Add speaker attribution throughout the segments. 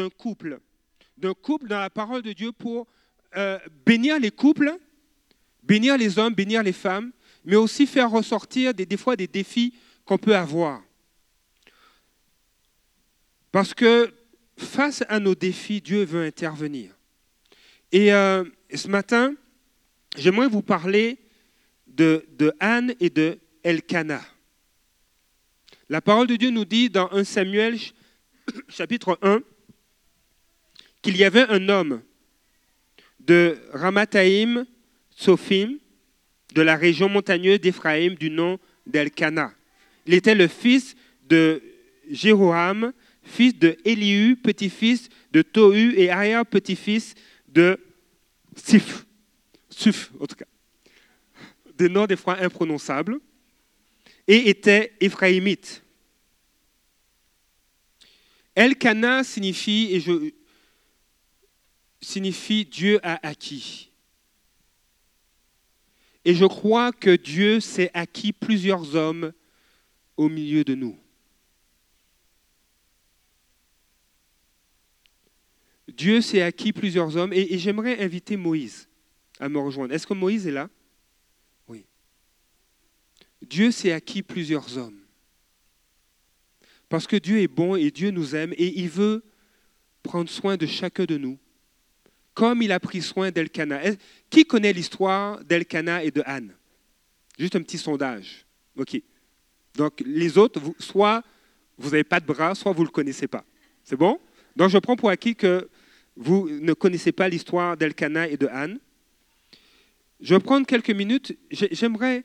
Speaker 1: d'un couple, d'un couple dans la parole de Dieu pour euh, bénir les couples, bénir les hommes, bénir les femmes, mais aussi faire ressortir des, fois des défis qu'on peut avoir. Parce que face à nos défis, Dieu veut intervenir. Et euh, ce matin, j'aimerais vous parler de, de, Anne et de Elkanah. La parole de Dieu nous dit dans 1 Samuel chapitre 1 qu'il y avait un homme de Ramathaïm, Sophim, de la région montagneuse d'Éphraïm, du nom d'Elkanah. Il était le fils de Jéroham, fils de Elihu, petit-fils de Tohu et arrière-petit-fils de Sif. Suf, en tout cas. Des noms des fois imprononçables. Et était éphraïmite. Elkana signifie, et je, signifie Dieu a acquis. Et je crois que Dieu s'est acquis plusieurs hommes au milieu de nous. Dieu s'est acquis plusieurs hommes et, j'aimerais inviter Moïse à me rejoindre. Est-ce que Moïse est là? Oui. Dieu s'est acquis plusieurs hommes. Parce que Dieu est bon et Dieu nous aime et il veut prendre soin de chacun de nous, comme il a pris soin d'Elkana. Qui connaît l'histoire d'Elkana et de Anne? Juste un petit sondage. OK. Donc les autres, soit vous n'avez pas de bras, soit vous ne le connaissez pas. C'est bon? Donc je prends pour acquis que vous ne connaissez pas l'histoire d'Elkana et de Anne. Je vais prendre quelques minutes. J'aimerais,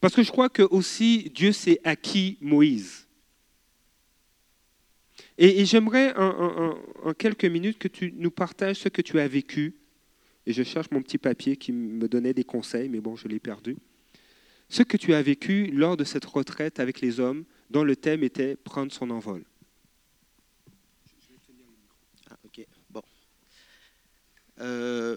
Speaker 1: parce que je crois que aussi Dieu s'est acquis Moïse. Et, j'aimerais en, quelques minutes que tu nous partages ce que tu as vécu. Et je cherche mon petit papier qui me donnait des conseils, mais bon, je l'ai perdu. Ce que tu as vécu lors de cette retraite avec les hommes, dont le thème était prendre son envol.
Speaker 2: Euh,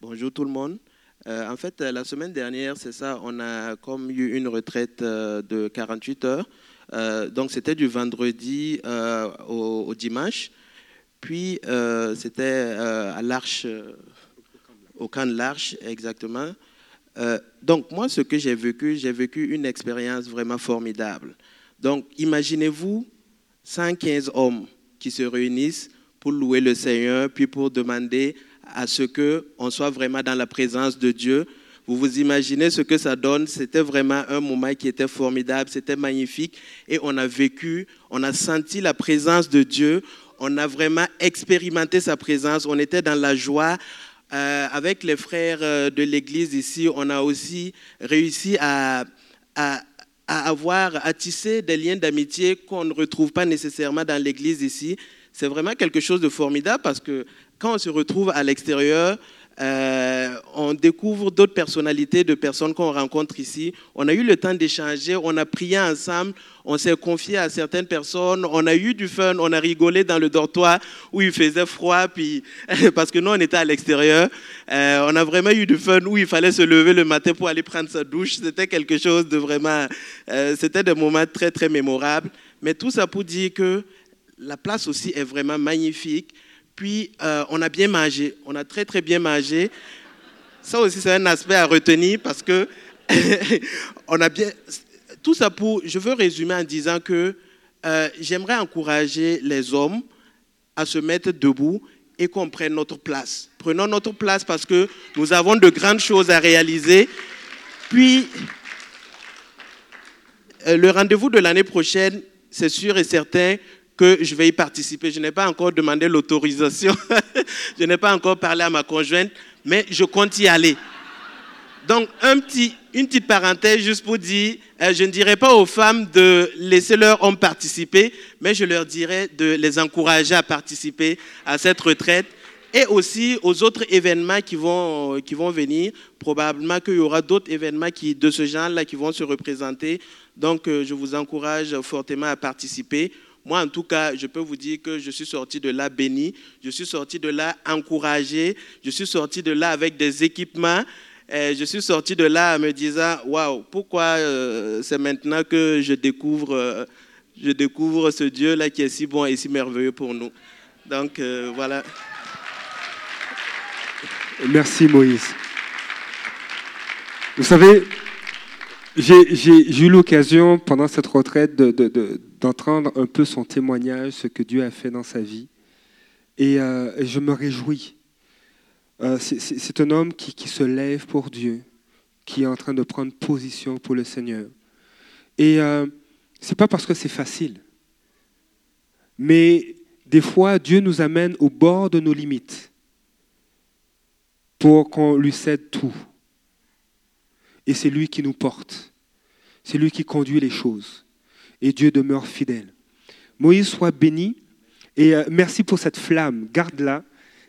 Speaker 2: bonjour tout le monde. Euh, en fait, la semaine dernière, c'est ça, on a comme eu une retraite euh, de 48 heures. Donc, c'était du vendredi au, dimanche. Puis, c'était à l'Arche, au camp de l'Arche, exactement. donc, moi, ce que j'ai vécu, j'ai vécu une expérience vraiment formidable. Donc, imaginez-vous 115 hommes qui se réunissent pour louer le Seigneur, puis pour demander à ce qu'on soit vraiment dans la présence de Dieu. Vous vous imaginez ce que ça donne. C'était vraiment un moment qui était formidable, c'était magnifique. Et on a vécu, on a senti la présence de Dieu, on a vraiment expérimenté sa présence, on était dans la joie. Euh, avec les frères euh, de l'Église ici, on a aussi réussi à, à, à avoir, à tisser des liens d'amitié qu'on ne retrouve pas nécessairement dans l'Église ici c'est vraiment quelque chose de formidable parce que quand on se retrouve à l'extérieur, euh, on découvre d'autres personnalités de personnes qu'on rencontre ici. On a eu le temps d'échanger, on a prié ensemble, on s'est confié à certaines personnes, on a eu du fun, on a rigolé dans le dortoir où il faisait froid, puis, parce que nous, on était à l'extérieur. Euh, on a vraiment eu du fun où il fallait se lever le matin pour aller prendre sa douche. C'était quelque chose de vraiment... Euh, c'était des moments très, très mémorables. Mais tout ça pour dire que la place aussi est vraiment magnifique. Puis, euh, on a bien mangé. On a très, très bien mangé. Ça aussi, c'est un aspect à retenir parce que on a bien. Tout ça pour. Je veux résumer en disant que euh, j'aimerais encourager les hommes à se mettre debout et qu'on prenne notre place. Prenons notre place parce que nous avons de grandes choses à réaliser. Puis, euh, le rendez-vous de l'année prochaine, c'est sûr et certain que je vais y participer. Je n'ai pas encore demandé l'autorisation, je n'ai pas encore parlé à ma conjointe, mais je compte y aller. Donc, une petite parenthèse juste pour dire, euh, je ne dirais pas aux femmes de laisser leur homme participer, mais je leur dirais de les encourager à participer à cette retraite et aussi aux autres événements qui vont, qui vont venir. Probablement qu'il y aura d'autres événements de ce genre-là qui vont se représenter. Donc, euh, je vous encourage fortement à participer. Moi, en tout cas, je peux vous dire que je suis sorti de là béni, je suis sorti de là encouragé, je suis sorti de là avec des équipements. Et je suis sorti de là en me disant, waouh, pourquoi euh, c'est maintenant que je découvre, euh, je découvre ce Dieu-là qui est si bon et si merveilleux pour nous. Donc euh, voilà.
Speaker 1: Merci Moïse. Vous savez, j'ai eu l'occasion pendant cette retraite d'entendre un peu son témoignage, ce que Dieu a fait dans sa vie. Et, euh, je me réjouis. Euh, c'est un homme qui, se lève pour Dieu, qui est en train de prendre position pour le Seigneur. Et euh, ce n'est pas parce que c'est facile. Mais des fois, Dieu nous amène au bord de nos limites pour qu'on lui cède tout. Et c'est lui qui nous porte. C'est lui qui conduit les choses. Et Dieu demeure fidèle. Moïse soit béni. Et euh, merci pour cette flamme. Garde-la.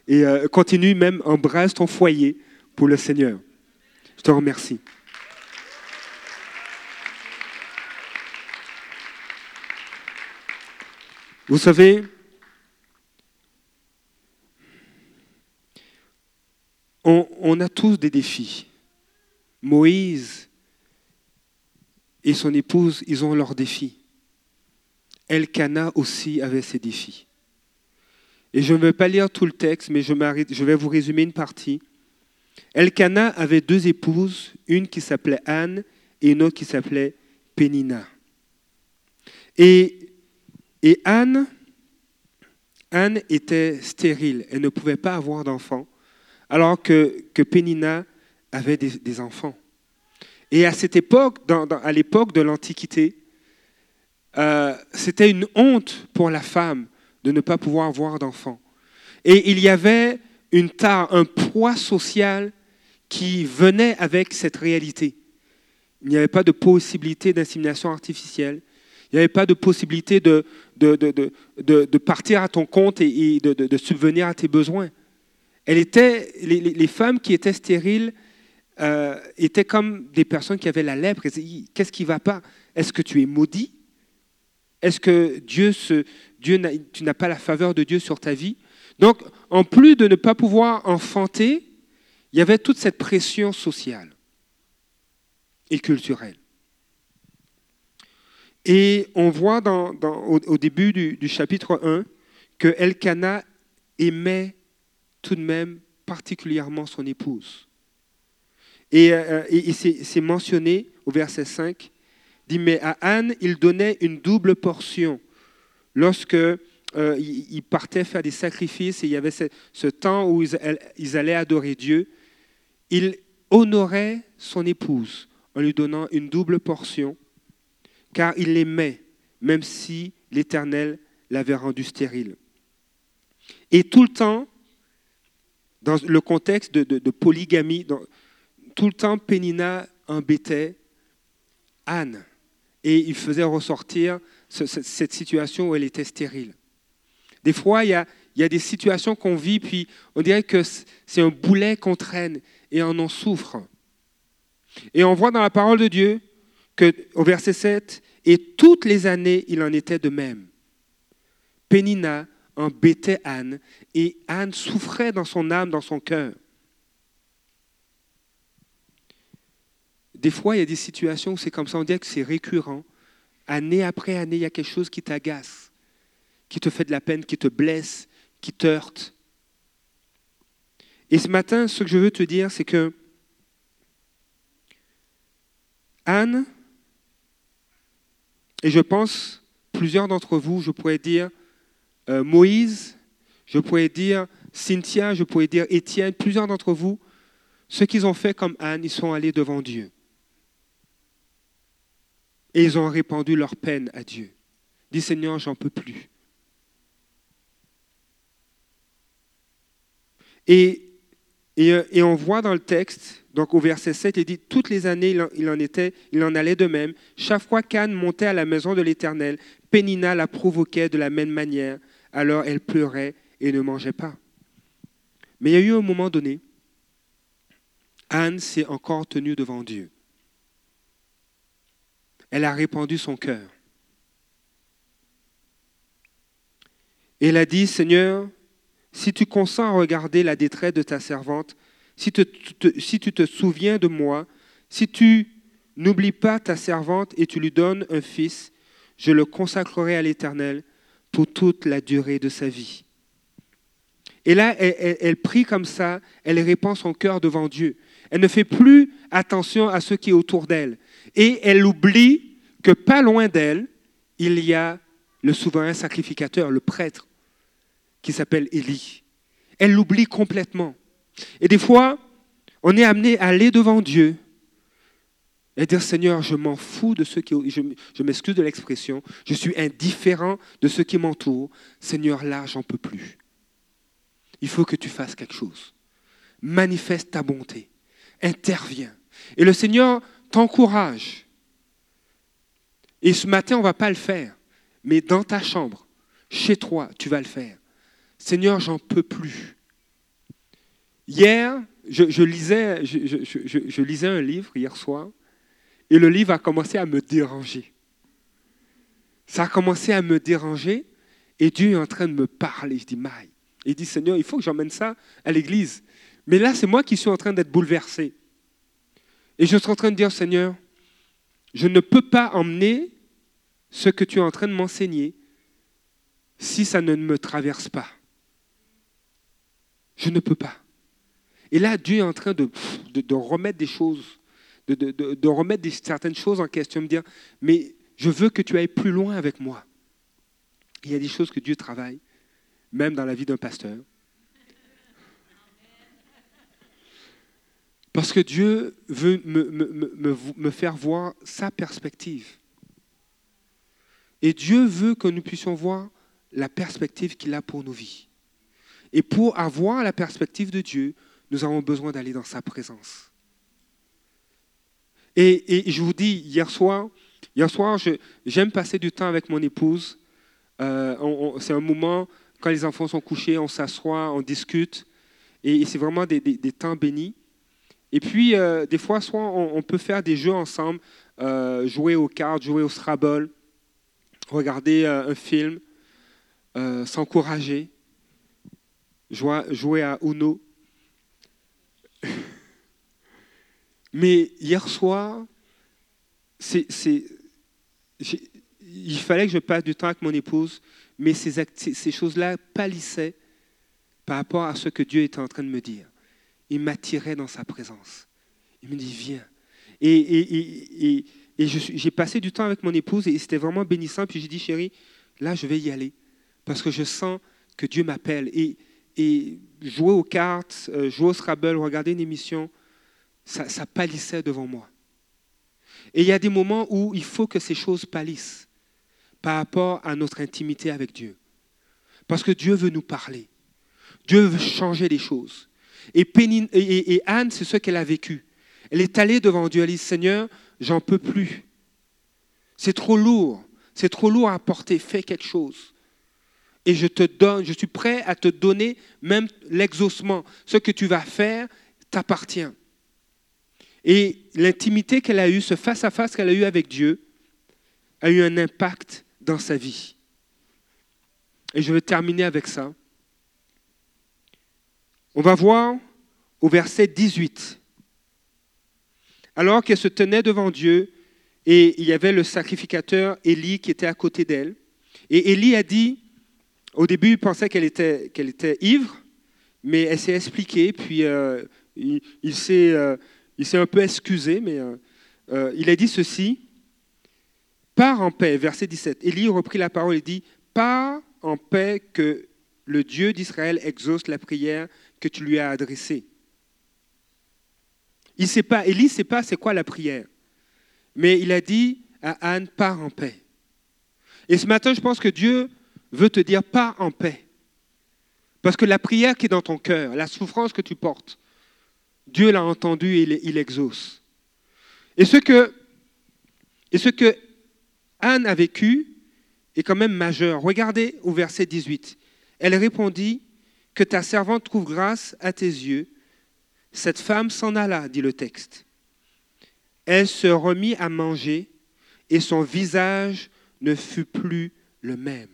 Speaker 1: Et euh, continue même, embrasse ton foyer pour le Seigneur. Je te remercie. Vous savez, on, a tous des défis. Moïse et son épouse, ils ont leurs défis. Elkana aussi avait ses défis. Et je ne vais pas lire tout le texte, mais je, vais vous résumer une partie. Elkana avait deux épouses, une qui s'appelait Anne et une autre qui s'appelait Pénina. Et, Anne, Anne était stérile, elle ne pouvait pas avoir d'enfant alors que, que Pénina avait des, enfants. Et à cette époque, à l'époque de l'Antiquité, euh, c'était une honte pour la femme de ne pas pouvoir avoir d'enfants. Et il y avait une tare, un poids social qui venait avec cette réalité. Il n'y avait pas de possibilité d'insémination artificielle. Il n'y avait pas de possibilité de, de, partir à ton compte et, de, subvenir à tes besoins. Elle était, les, femmes qui étaient stériles euh, étaient comme des personnes qui avaient la lèpre. Qu'est-ce qui ne va pas? Est-ce que tu es maudit? Est-ce que Dieu, tu n'as pas la faveur de Dieu sur ta vie? Donc, en plus de ne pas pouvoir enfanter, il y avait toute cette pression sociale et culturelle. Et on voit au, début du, chapitre 1 que Elkanah aimait tout de même particulièrement son épouse. Et, euh, c'est mentionné au verset 5, dit, mais à Anne, il donnait une double portion. Lorsque euh, il partait faire des sacrifices et il y avait ce, temps où ils, allaient adorer Dieu, il honorait son épouse en lui donnant une double portion, car il l'aimait, même si l'Éternel l'avait rendu stérile. Et tout le temps, dans le contexte de, polygamie, tout le temps, Pénina embêtait Anne et il faisait ressortir cette situation où elle était stérile. Des fois, il y a, des situations qu'on vit, puis on dirait que c'est un boulet qu'on traîne et on en souffre. Et on voit dans la parole de Dieu que, au verset 7, et toutes les années, il en était de même. Pénina embêtait Anne et Anne souffrait dans son âme, dans son cœur. Des fois, il y a des situations où c'est comme ça, on dirait que c'est récurrent. Année après année, il y a quelque chose qui t'agace, qui te fait de la peine, qui te blesse, qui te heurte. Et ce matin, ce que je veux te dire, c'est que Anne, et je pense, plusieurs d'entre vous, je pourrais dire, euh, Moïse, je pourrais dire Cynthia, je pourrais dire Étienne, plusieurs d'entre vous, ce qu'ils ont fait comme Anne, ils sont allés devant Dieu. Et ils ont répandu leur peine à Dieu. Dit Seigneur, j'en peux plus. Et, et, on voit dans le texte, donc au verset 7, il dit Toutes les années, il en, était, il en allait de même. Chaque fois qu'Anne montait à la maison de l'Éternel, Pénina la provoquait de la même manière alors elle pleurait et ne mangeait pas. Mais il y a eu un moment donné, Anne s'est encore tenue devant Dieu. Elle a répandu son cœur. Elle a dit, Seigneur, si tu consens à regarder la détresse de ta servante, si, si tu te souviens de moi, si tu n'oublies pas ta servante et tu lui donnes un fils, je le consacrerai à l'Éternel pour toute la durée de sa vie. Et là, elle, prie comme ça, elle répand son cœur devant Dieu. Elle ne fait plus attention à ce qui est autour d'elle. Et elle oublie que pas loin d'elle, il y a le souverain sacrificateur, le prêtre, qui s'appelle Élie. Elle l'oublie complètement. Et des fois, on est amené à aller devant Dieu et dire Seigneur, je m'en fous de ceux qui. Je, je m'excuse de l'expression, je suis indifférent de ceux qui m'entourent. Seigneur, là, j'en peux plus. Il faut que tu fasses quelque chose. Manifeste ta bonté. Interviens. Et le Seigneur t'encourage. Et ce matin, on ne va pas le faire. Mais dans ta chambre, chez toi, tu vas le faire. Seigneur, j'en peux plus. Hier, je, lisais, je, lisais un livre hier soir et le livre a commencé à me déranger. Ça a commencé à me déranger et Dieu est en train de me parler. Je dis, Maï. Il dit, Seigneur, il faut que j'emmène ça à l'église. Mais là, c'est moi qui suis en train d'être bouleversé. Et je suis en train de dire, Seigneur, je ne peux pas emmener ce que tu es en train de m'enseigner si ça ne me traverse pas. Je ne peux pas. Et là, Dieu est en train de, remettre des choses, de, remettre certaines choses en question, me dire, mais je veux que tu ailles plus loin avec moi. Il y a des choses que Dieu travaille, même dans la vie d'un pasteur. Parce que Dieu veut me, faire voir sa perspective. Et Dieu veut que nous puissions voir la perspective qu'il a pour nos vies. Et pour avoir la perspective de Dieu, nous avons besoin d'aller dans sa présence. Et, je vous dis, hier soir, hier soir j'aime passer du temps avec mon épouse. Euh, c'est un moment, quand les enfants sont couchés, on s'assoit, on discute. Et, c'est vraiment des, temps bénis. Et puis, euh, des fois, soit on, peut faire des jeux ensemble, euh, jouer aux cartes, jouer au Scrabble, regarder un film, s'encourager, jouer à Uno. Mais hier soir, il fallait que je passe du temps avec mon épouse, mais ces choses-là pâlissaient par rapport à ce que Dieu était en train de me dire. Il m'attirait dans sa présence. Il me dit, viens. Et, j'ai passé du temps avec mon épouse et c'était vraiment bénissant. Puis j'ai dit, chérie, là, je vais y aller parce que je sens que Dieu m'appelle. Et, et jouer aux cartes, euh, jouer au Scrabble, regarder une émission, ça, ça pâlissait devant moi. Et il y a des moments où il faut que ces choses pâlissent par rapport à notre intimité avec Dieu. Parce que Dieu veut nous parler. Dieu veut changer les choses. Et, Anne, c'est ce qu'elle a vécu. Elle est allée devant Dieu. Elle dit, Seigneur, j'en peux plus. C'est trop lourd. C'est trop lourd à porter. Fais quelque chose. Et je te donne, je suis prêt à te donner même l'exaucement. Ce que tu vas faire t'appartient. Et l'intimité qu'elle a eue, ce face-à-face qu'elle a eu avec Dieu, a eu un impact dans sa vie. Et je vais terminer avec ça. On va voir au verset 18. Alors qu'elle se tenait devant Dieu, et il y avait le sacrificateur Élie qui était à côté d'elle. Et Élie a dit, au début, il pensait qu'elle était, était ivre, mais elle s'est expliquée, puis euh, il s'est euh, il s'est un peu excusé, mais euh, il a dit ceci. Pars en paix, verset 17. Élie reprit la parole et dit, Pars en paix que le Dieu d'Israël exauce la prière que tu lui as adressée. Il sait pas, Élie ne sait pas c'est quoi la prière. Mais il a dit à Anne, pars en paix. Et ce matin, je pense que Dieu veut te dire, pars en paix. Parce que la prière qui est dans ton cœur, la souffrance que tu portes, Dieu l'a entendu et il, exauce. Et ce, que, et ce que Anne a vécu est quand même majeur. Regardez au verset 18. Elle répondit, Que ta servante trouve grâce à tes yeux. Cette femme s'en alla, dit le texte. Elle se remit à manger et son visage ne fut plus le même.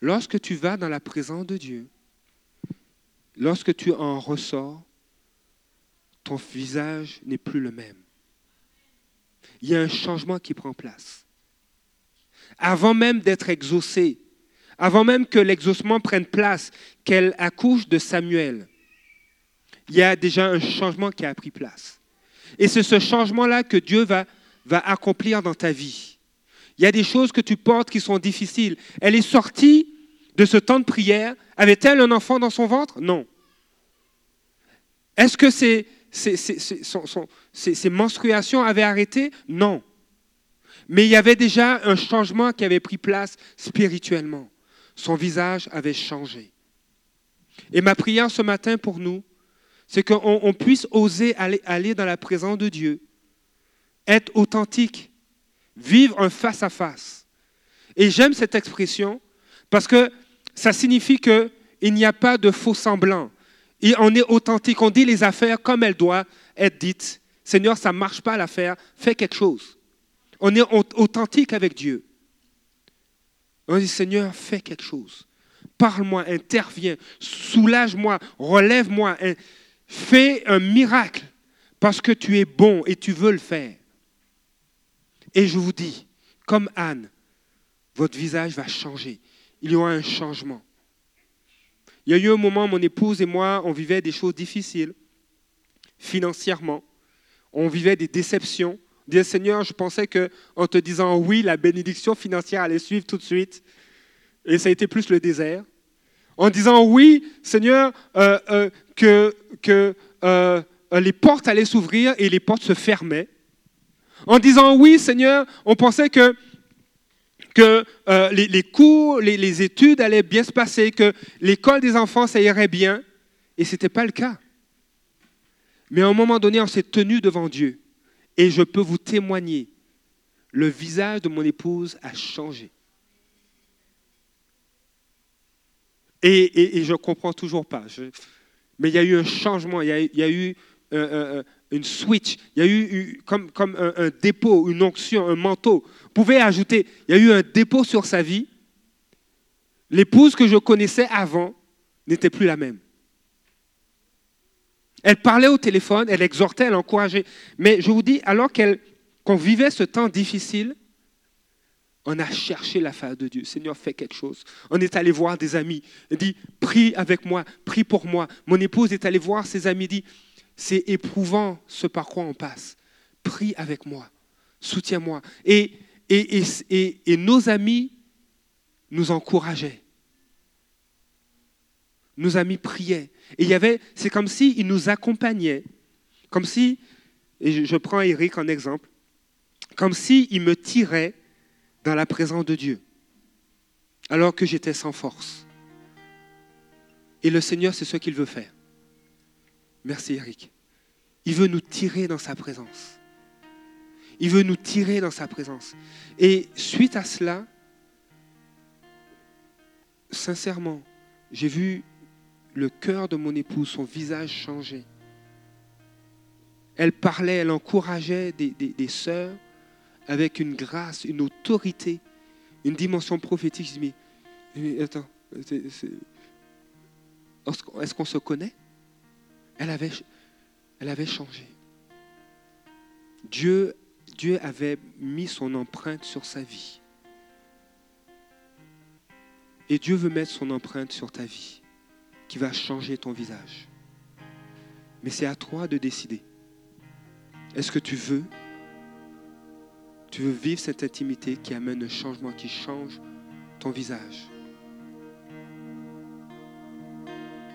Speaker 1: Lorsque tu vas dans la présence de Dieu, lorsque tu en ressors, ton visage n'est plus le même. Il y a un changement qui prend place. Avant même d'être exaucé, avant même que l'exaucement prenne place, qu'elle accouche de Samuel, il y a déjà un changement qui a pris place. Et c'est ce changement-là que Dieu va, accomplir dans ta vie. Il y a des choses que tu portes qui sont difficiles. Elle est sortie de ce temps de prière. Avait-elle un enfant dans son ventre? Non. Est-ce que ses, ses, menstruations avaient arrêté? Non. Mais il y avait déjà un changement qui avait pris place spirituellement. Son visage avait changé. Et ma prière ce matin pour nous, c'est qu'on puisse oser aller, dans la présence de Dieu, être authentique, vivre un face-à-face. Et j'aime cette expression parce que ça signifie qu'il n'y a pas de faux semblant. Et on est authentique, on dit les affaires comme elles doivent être dites. Seigneur, ça ne marche pas l'affaire, fais quelque chose. On est authentique avec Dieu. On dit, Seigneur, fais quelque chose. Parle-moi, interviens, soulage-moi, relève-moi, fais un miracle parce que tu es bon et tu veux le faire. Et je vous dis, comme Anne, votre visage va changer. Il y aura un changement. Il y a eu un moment, mon épouse et moi, on vivait des choses difficiles financièrement. On vivait des déceptions. Disait, Seigneur, je pensais qu'en te disant oui, la bénédiction financière allait suivre tout de suite. Et ça a été plus le désert. En disant oui, Seigneur, euh, euh, que, que euh, les portes allaient s'ouvrir et les portes se fermaient. En disant oui, Seigneur, on pensait que, que les, cours, les, les, études allaient bien se passer, que l'école des enfants, ça irait bien. Et ce n'était pas le cas. Mais à un moment donné, on s'est tenu devant Dieu. Et je peux vous témoigner, le visage de mon épouse a changé. Et, je ne comprends toujours pas. mais il y a eu un changement, il y a, eu une switch, il y a eu, comme, comme un, un, dépôt, une onction, un manteau. Vous pouvez ajouter, il y a eu un dépôt sur sa vie. L'épouse que je connaissais avant n'était plus la même. Elle parlait au téléphone, elle exhortait, elle encourageait. Mais je vous dis, alors qu'on vivait ce temps difficile, on a cherché la face de Dieu. Seigneur, fais quelque chose. On est allé voir des amis. Il dit, prie avec moi, prie pour moi. Mon épouse est allée voir ses amis. dit, c'est éprouvant ce par quoi on passe. Prie avec moi. Soutiens-moi. Et, nos amis nous encourageaient. Nos amis priaient. Et il y avait, c'est comme s'ils nous accompagnaient. Comme si, et je prends Eric en exemple, comme s'il me tirait dans la présence de Dieu, alors que j'étais sans force. Et le Seigneur, c'est ce qu'il veut faire. Merci Eric. Il veut nous tirer dans sa présence. Il veut nous tirer dans sa présence. Et suite à cela, sincèrement, j'ai vu le cœur de mon épouse, son visage changer. Elle parlait, elle encourageait des, des, sœurs avec une grâce, une autorité, une dimension prophétique. Je dis, mais, attends, est-ce qu'on se connaît? Elle avait, elle avait changé. Dieu avait mis son empreinte sur sa vie. Et Dieu veut mettre son empreinte sur ta vie, qui va changer ton visage. Mais c'est à toi de décider. Est-ce que tu veux tu veux vivre cette intimité qui amène un changement, qui change ton visage?